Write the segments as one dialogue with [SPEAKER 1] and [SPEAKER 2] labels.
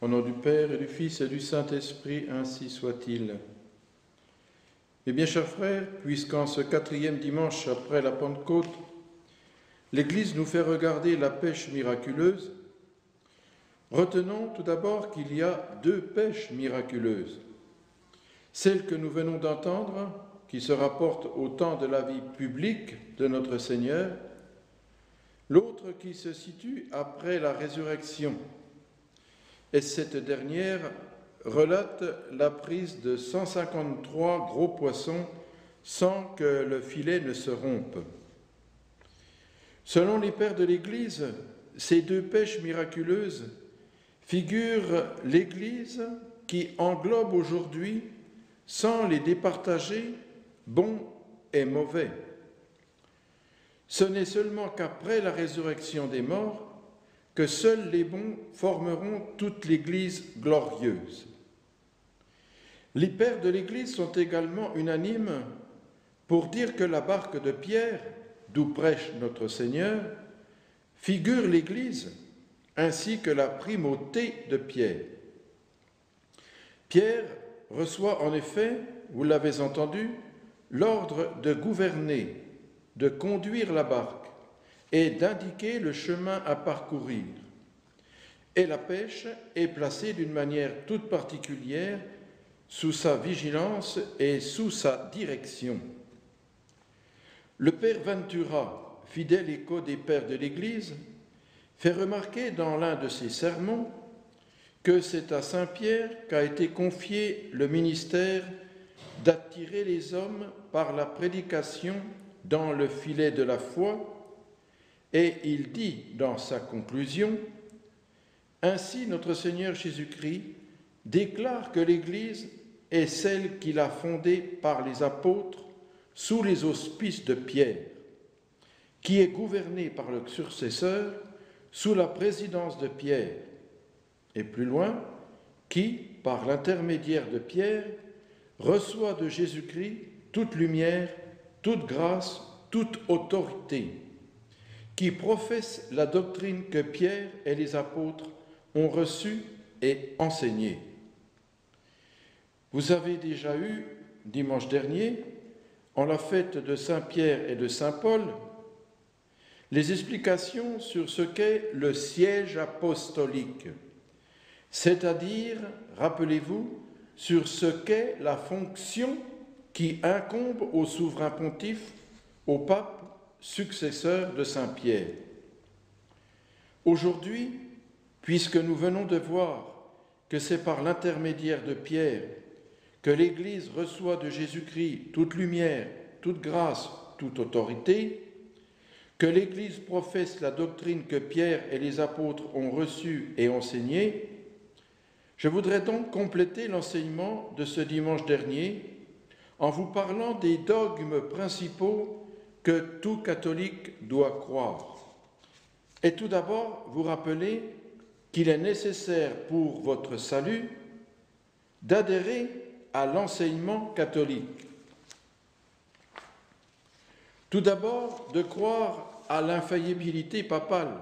[SPEAKER 1] Au nom du Père et du Fils et du Saint-Esprit, ainsi soit-il. Mes bien chers frères, puisqu'en ce quatrième dimanche après la Pentecôte, l'Église nous fait regarder la pêche miraculeuse, retenons tout d'abord qu'il y a deux pêches miraculeuses. Celle que nous venons d'entendre, qui se rapporte au temps de la vie publique de notre Seigneur, l'autre qui se situe après la résurrection. Et cette dernière relate la prise de 153 gros poissons sans que le filet ne se rompe. Selon les pères de l'Église, ces deux pêches miraculeuses figurent l'Église qui englobe aujourd'hui, sans les départager, bon et mauvais. Ce n'est seulement qu'après la résurrection des morts que seuls les bons formeront toute l'Église glorieuse. Les pères de l'Église sont également unanimes pour dire que la barque de Pierre, d'où prêche notre Seigneur, figure l'Église ainsi que la primauté de Pierre. Pierre reçoit en effet, vous l'avez entendu, l'ordre de gouverner, de conduire la barque et d'indiquer le chemin à parcourir. Et la pêche est placée d'une manière toute particulière sous sa vigilance et sous sa direction. Le père Ventura, fidèle écho des pères de l'Église, fait remarquer dans l'un de ses sermons que c'est à Saint Pierre qu'a été confié le ministère d'attirer les hommes par la prédication dans le filet de la foi, et il dit dans sa conclusion, Ainsi notre Seigneur Jésus-Christ déclare que l'Église est celle qu'il a fondée par les apôtres sous les auspices de Pierre, qui est gouvernée par le successeur sous la présidence de Pierre, et plus loin, qui, par l'intermédiaire de Pierre, reçoit de Jésus-Christ toute lumière, toute grâce, toute autorité, qui professe la doctrine que Pierre et les apôtres ont reçue et enseignée. Vous avez déjà eu, dimanche dernier, en la fête de Saint Pierre et de Saint Paul, les explications sur ce qu'est le siège apostolique, c'est-à-dire, rappelez-vous, sur ce qu'est la fonction qui incombe au souverain pontife, au pape successeur de Saint Pierre. Aujourd'hui, puisque nous venons de voir que c'est par l'intermédiaire de Pierre que l'Église reçoit de Jésus-Christ toute lumière, toute grâce, toute autorité, que l'Église professe la doctrine que Pierre et les apôtres ont reçue et enseignée, je voudrais donc compléter l'enseignement de ce dimanche dernier en vous parlant des dogmes principaux que tout catholique doit croire. Et tout d'abord, vous rappeler qu'il est nécessaire pour votre salut d'adhérer à l'enseignement catholique. Tout d'abord, de croire à l'infaillibilité papale,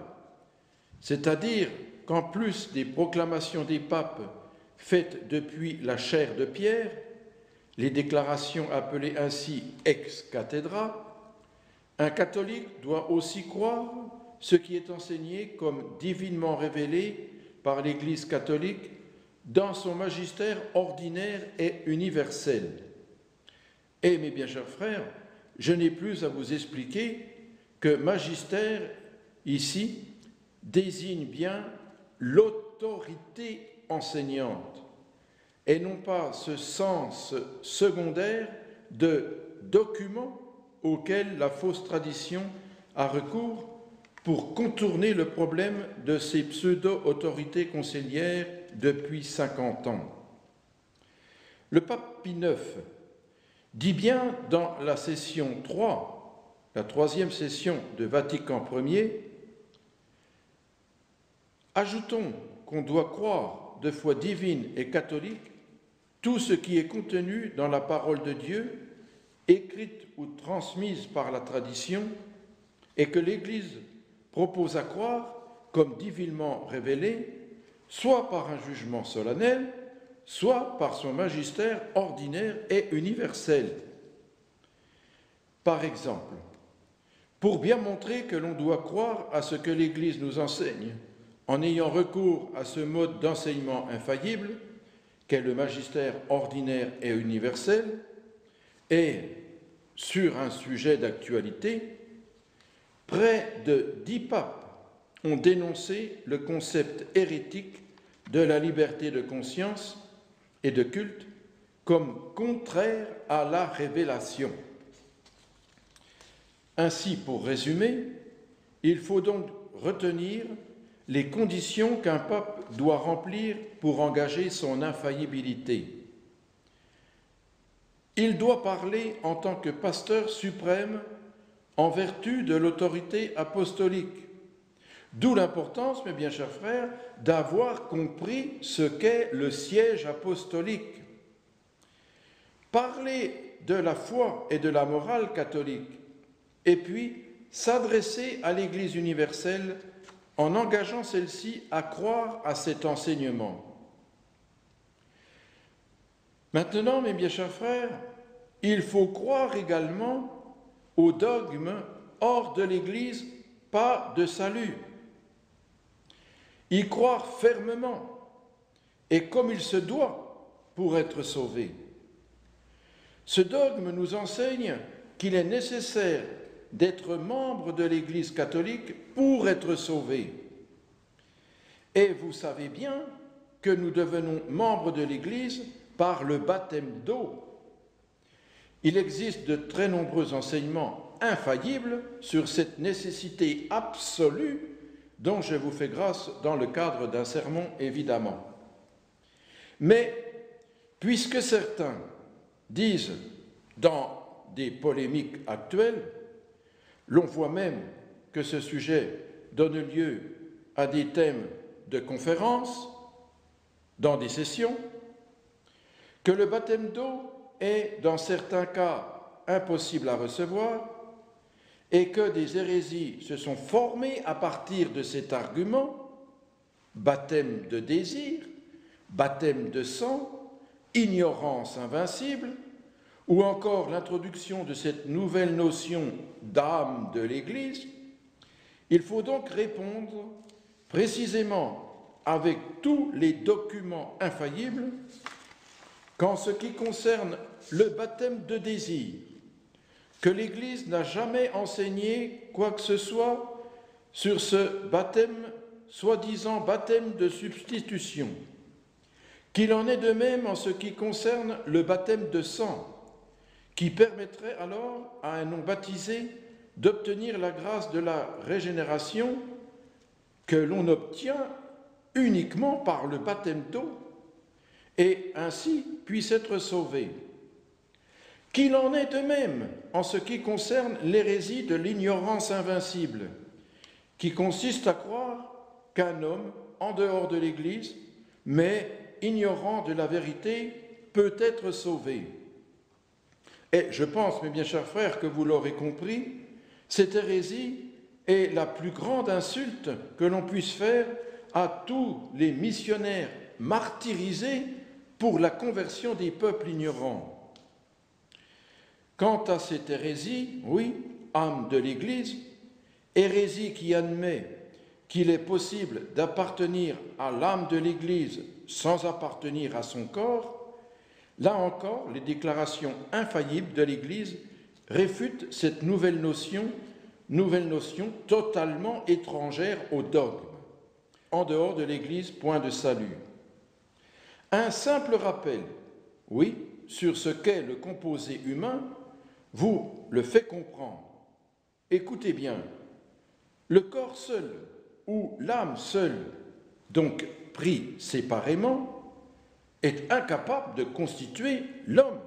[SPEAKER 1] c'est-à-dire qu'en plus des proclamations des papes faites depuis la chair de Pierre, les déclarations appelées ainsi ex cathedra, un catholique doit aussi croire ce qui est enseigné comme divinement révélé par l'Église catholique dans son magistère ordinaire et universel. Et mes bien chers frères, je n'ai plus à vous expliquer que magistère, ici, désigne bien l'autorité enseignante et non pas ce sens secondaire de document auquel la fausse tradition a recours pour contourner le problème de ces pseudo-autorités conseillères depuis 50 ans. Le pape Pie IX dit bien dans la session 3, la troisième session de Vatican Ier, Ajoutons qu'on doit croire de foi divine et catholique tout ce qui est contenu dans la parole de Dieu, écrite ou transmise par la tradition, et que l'Église propose à croire comme divinement révélé, soit par un jugement solennel, soit par son magistère ordinaire et universel. Par exemple, pour bien montrer que l'on doit croire à ce que l'Église nous enseigne, en ayant recours à ce mode d'enseignement infaillible, qu'est le magistère ordinaire et universel, et sur un sujet d'actualité, près de dix papes ont dénoncé le concept hérétique de la liberté de conscience et de culte comme contraire à la révélation. Ainsi, pour résumer, il faut donc retenir les conditions qu'un pape doit remplir pour engager son infaillibilité. Il doit parler en tant que pasteur suprême en vertu de l'autorité apostolique. D'où l'importance, mes bien chers frères, d'avoir compris ce qu'est le siège apostolique. Parler de la foi et de la morale catholique, et puis s'adresser à l'Église universelle en engageant celle-ci à croire à cet enseignement. Maintenant, mes bien chers frères, il faut croire également au dogme hors de l'Église, pas de salut. Y croire fermement et comme il se doit pour être sauvé. Ce dogme nous enseigne qu'il est nécessaire d'être membre de l'Église catholique pour être sauvé. Et vous savez bien que nous devenons membres de l'Église par le baptême d'eau. Il existe de très nombreux enseignements infaillibles sur cette nécessité absolue dont je vous fais grâce dans le cadre d'un sermon, évidemment. Mais puisque certains disent dans des polémiques actuelles, l'on voit même que ce sujet donne lieu à des thèmes de conférences, dans des sessions, que le baptême d'eau est dans certains cas impossible à recevoir et que des hérésies se sont formées à partir de cet argument, baptême de désir, baptême de sang, ignorance invincible, ou encore l'introduction de cette nouvelle notion d'âme de l'Église, il faut donc répondre précisément avec tous les documents infaillibles qu'en ce qui concerne le baptême de désir, que l'Église n'a jamais enseigné quoi que ce soit sur ce baptême, soi-disant baptême de substitution, qu'il en est de même en ce qui concerne le baptême de sang, qui permettrait alors à un non baptisé d'obtenir la grâce de la régénération que l'on obtient uniquement par le baptême d'eau et ainsi puisse être sauvé. Qu'il en est de même en ce qui concerne l'hérésie de l'ignorance invincible, qui consiste à croire qu'un homme, en dehors de l'Église, mais ignorant de la vérité, peut être sauvé. Et je pense, mes bien chers frères, que vous l'aurez compris, cette hérésie est la plus grande insulte que l'on puisse faire à tous les missionnaires martyrisés pour la conversion des peuples ignorants. Quant à cette hérésie, oui, âme de l'Église, hérésie qui admet qu'il est possible d'appartenir à l'âme de l'Église sans appartenir à son corps, là encore, les déclarations infaillibles de l'Église réfutent cette nouvelle notion, nouvelle notion totalement étrangère au dogme. En dehors de l'Église, point de salut. Un simple rappel, oui, sur ce qu'est le composé humain, vous le fait comprendre. Écoutez bien, le corps seul ou l'âme seule, donc pris séparément, est incapable de constituer l'homme.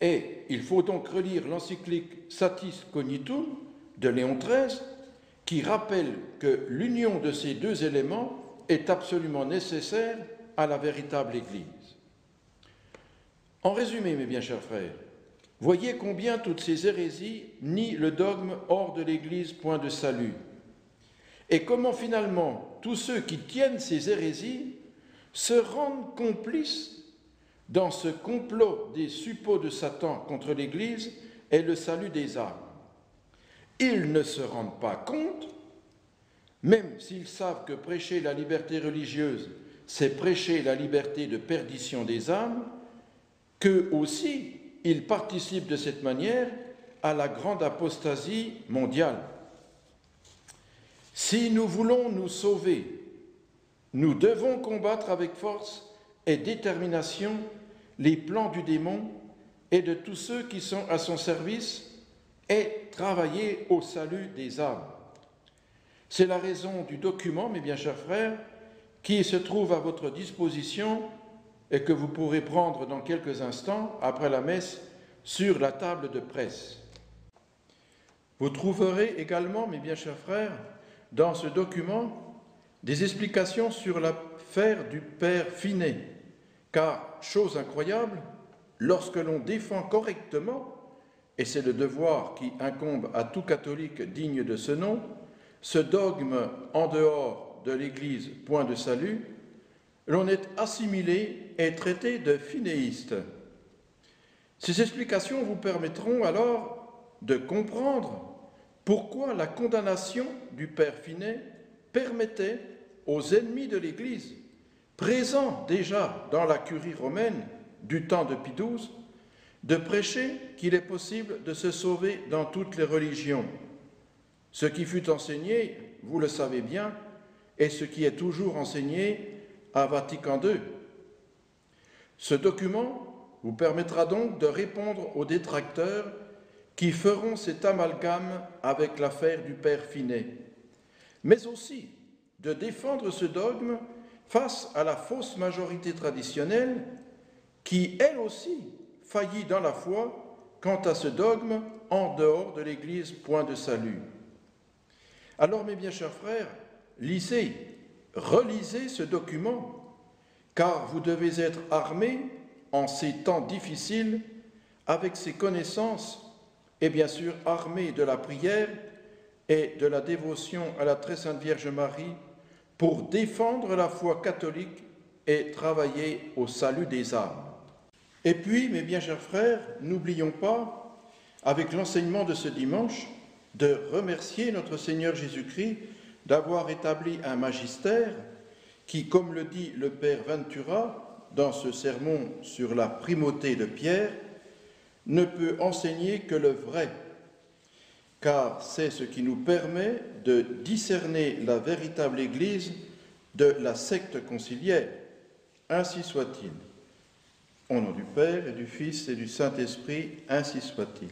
[SPEAKER 1] Et il faut donc relire l'encyclique Satis Cognitum de Léon XIII qui rappelle que l'union de ces deux éléments est absolument nécessaire à la véritable Église. En résumé, mes bien chers frères, voyez combien toutes ces hérésies nient le dogme hors de l'Église, point de salut. et comment finalement tous ceux qui tiennent ces hérésies se rendent complices dans ce complot des suppôts de Satan contre l'Église et le salut des âmes. Ils ne se rendent pas compte, même s'ils savent que prêcher la liberté religieuse, c'est prêcher la liberté de perdition des âmes, que aussi ils participent de cette manière à la grande apostasie mondiale. Si nous voulons nous sauver, nous devons combattre avec force et détermination les plans du démon et de tous ceux qui sont à son service et travailler au salut des âmes. C'est la raison du document, mes bien chers frères, qui se trouve à votre disposition et que vous pourrez prendre dans quelques instants après la messe sur la table de presse. Vous trouverez également, mes bien chers frères, dans ce document des explications sur l'affaire du Père Finet, car, chose incroyable, lorsque l'on défend correctement, et c'est le devoir qui incombe à tout catholique digne de ce nom, ce dogme en dehors de l'Église, point de salut, l'on est assimilé et traité de finéiste. Ces explications vous permettront alors de comprendre pourquoi la condamnation du Père Finet permettait aux ennemis de l'Église, présents déjà dans la curie romaine du temps de Pie XII, de prêcher qu'il est possible de se sauver dans toutes les religions. Ce qui fut enseigné, vous le savez bien, est ce qui est toujours enseigné à Vatican II. Ce document vous permettra donc de répondre aux détracteurs qui feront cet amalgame avec l'affaire du Père Finet, mais aussi de défendre ce dogme face à la fausse majorité traditionnelle qui, elle aussi, faillit dans la foi quant à ce dogme en dehors de l'Église, point de salut. Alors, mes bien chers frères, lisez, relisez ce document, car vous devez être armés en ces temps difficiles avec ces connaissances et bien sûr armés de la prière et de la dévotion à la très sainte Vierge Marie pour défendre la foi catholique et travailler au salut des âmes. Et puis, mes bien chers frères, n'oublions pas, avec l'enseignement de ce dimanche, de remercier notre Seigneur Jésus-Christ d'avoir établi un magistère qui, comme le dit le Père Ventura dans ce sermon sur la primauté de Pierre, ne peut enseigner que le vrai, car c'est ce qui nous permet de discerner la véritable Église de la secte conciliaire. Ainsi soit-il. Au nom du Père et du Fils et du Saint-Esprit, ainsi soit-il.